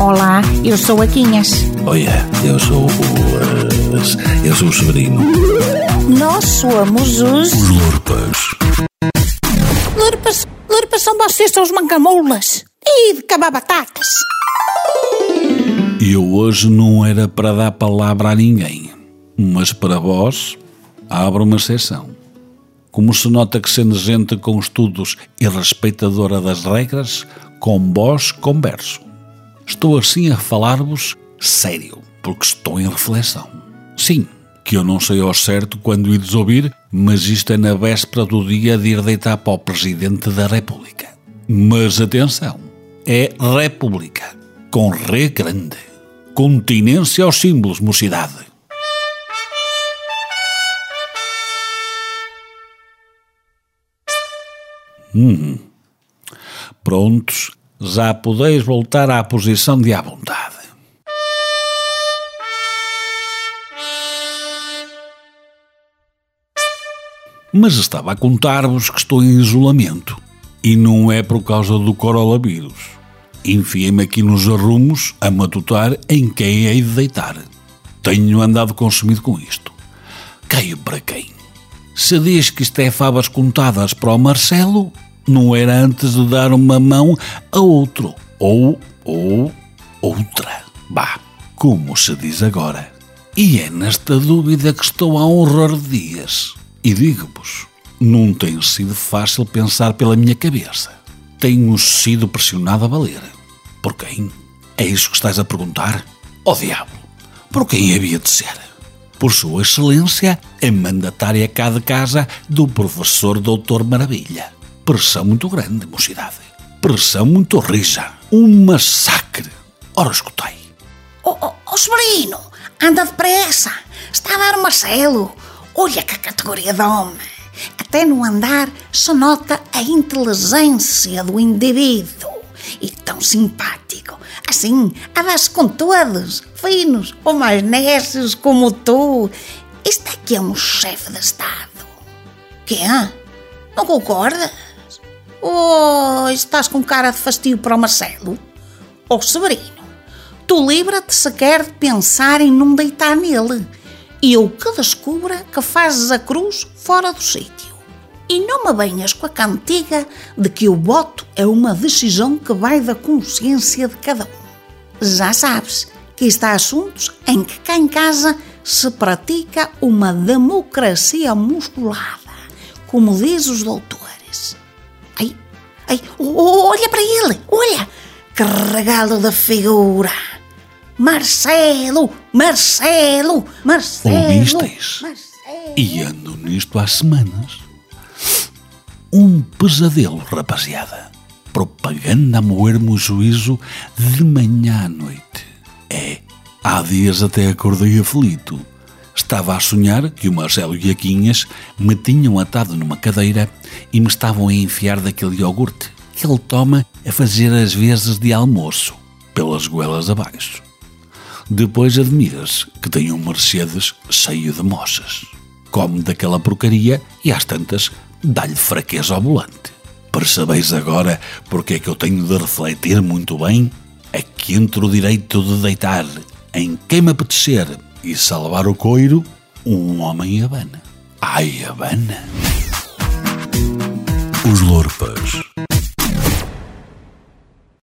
Olá, eu sou a Quinhas. Olha, eu sou o. Uh, eu sou o Severino. Nós somos os. Os Lurpas. Lurpas, Lurpas são vocês, são os mancamoulas. E de cabar batatas. Eu hoje não era para dar palavra a ninguém, mas para vós abro uma exceção. Como se nota que sendo gente com estudos e respeitadora das regras, com vós converso. Estou assim a falar-vos sério, porque estou em reflexão. Sim, que eu não sei ao certo quando ides ouvir, mas isto é na véspera do dia de ir deitar para o Presidente da República. Mas atenção, é República, com Ré grande. Continência aos símbolos, mocidade. Hum. Prontos, já podeis voltar à posição de à vontade. Mas estava a contar-vos que estou em isolamento. E não é por causa do coronavírus. Enfiei-me aqui nos arrumos a matutar em quem hei de deitar. Tenho andado consumido com isto. Caio para quem? Se diz que isto é favas contadas para o Marcelo, não era antes de dar uma mão a outro. Ou, ou, outra. Bah, como se diz agora. E é nesta dúvida que estou há um horror de dias. E digo-vos, não tem sido fácil pensar pela minha cabeça. Tenho sido pressionado a valer. Por quem? É isso que estás a perguntar? Oh diabo! Por quem havia de ser? Por Sua Excelência, a mandatária cá de casa do professor Doutor Maravilha. Pressão muito grande, mocidade. Pressão muito rija. Um massacre. Ora, escutei. Oh, oh, oh sobrinho, anda depressa. Está a dar Marcelo. Olha que categoria de homem. Até no andar se nota a inteligência do indivíduo. E tão simpático. Assim, a dar-se com todos, finos ou mais nécios como tu. Este aqui é um chefe de Estado. Que é? Não concordas? Oh, estás com cara de fastio para o Marcelo? Oh, Severino, tu livra-te sequer de pensar em não deitar nele. E eu que descubra que fazes a cruz fora do sítio. E não me venhas com a cantiga de que o voto é uma decisão que vai da consciência de cada um. Já sabes que isto há assuntos em que cá em casa se pratica uma democracia musculada, como diz os doutores. Ai, olha para ele, olha, que regalo de figura! Marcelo, Marcelo, Marcelo. Ouvisteis? Marcelo. E ando nisto há semanas. Um pesadelo, rapaziada. Propaganda a moer-me o juízo de manhã à noite. É, há dias até acordei aflito. Estava a sonhar que o Marcelo e a Quinhas me tinham atado numa cadeira e me estavam a enfiar daquele iogurte que ele toma a fazer as vezes de almoço, pelas goelas abaixo. Depois admiras que tem um Mercedes cheio de moças. Come daquela porcaria e às tantas dá-lhe fraqueza ao volante. Percebeis agora porque é que eu tenho de refletir muito bem? Que entre o direito de deitar em quem me apetecer e salvar o coiro, um homem abana. Ai, abana! Os Lorpas.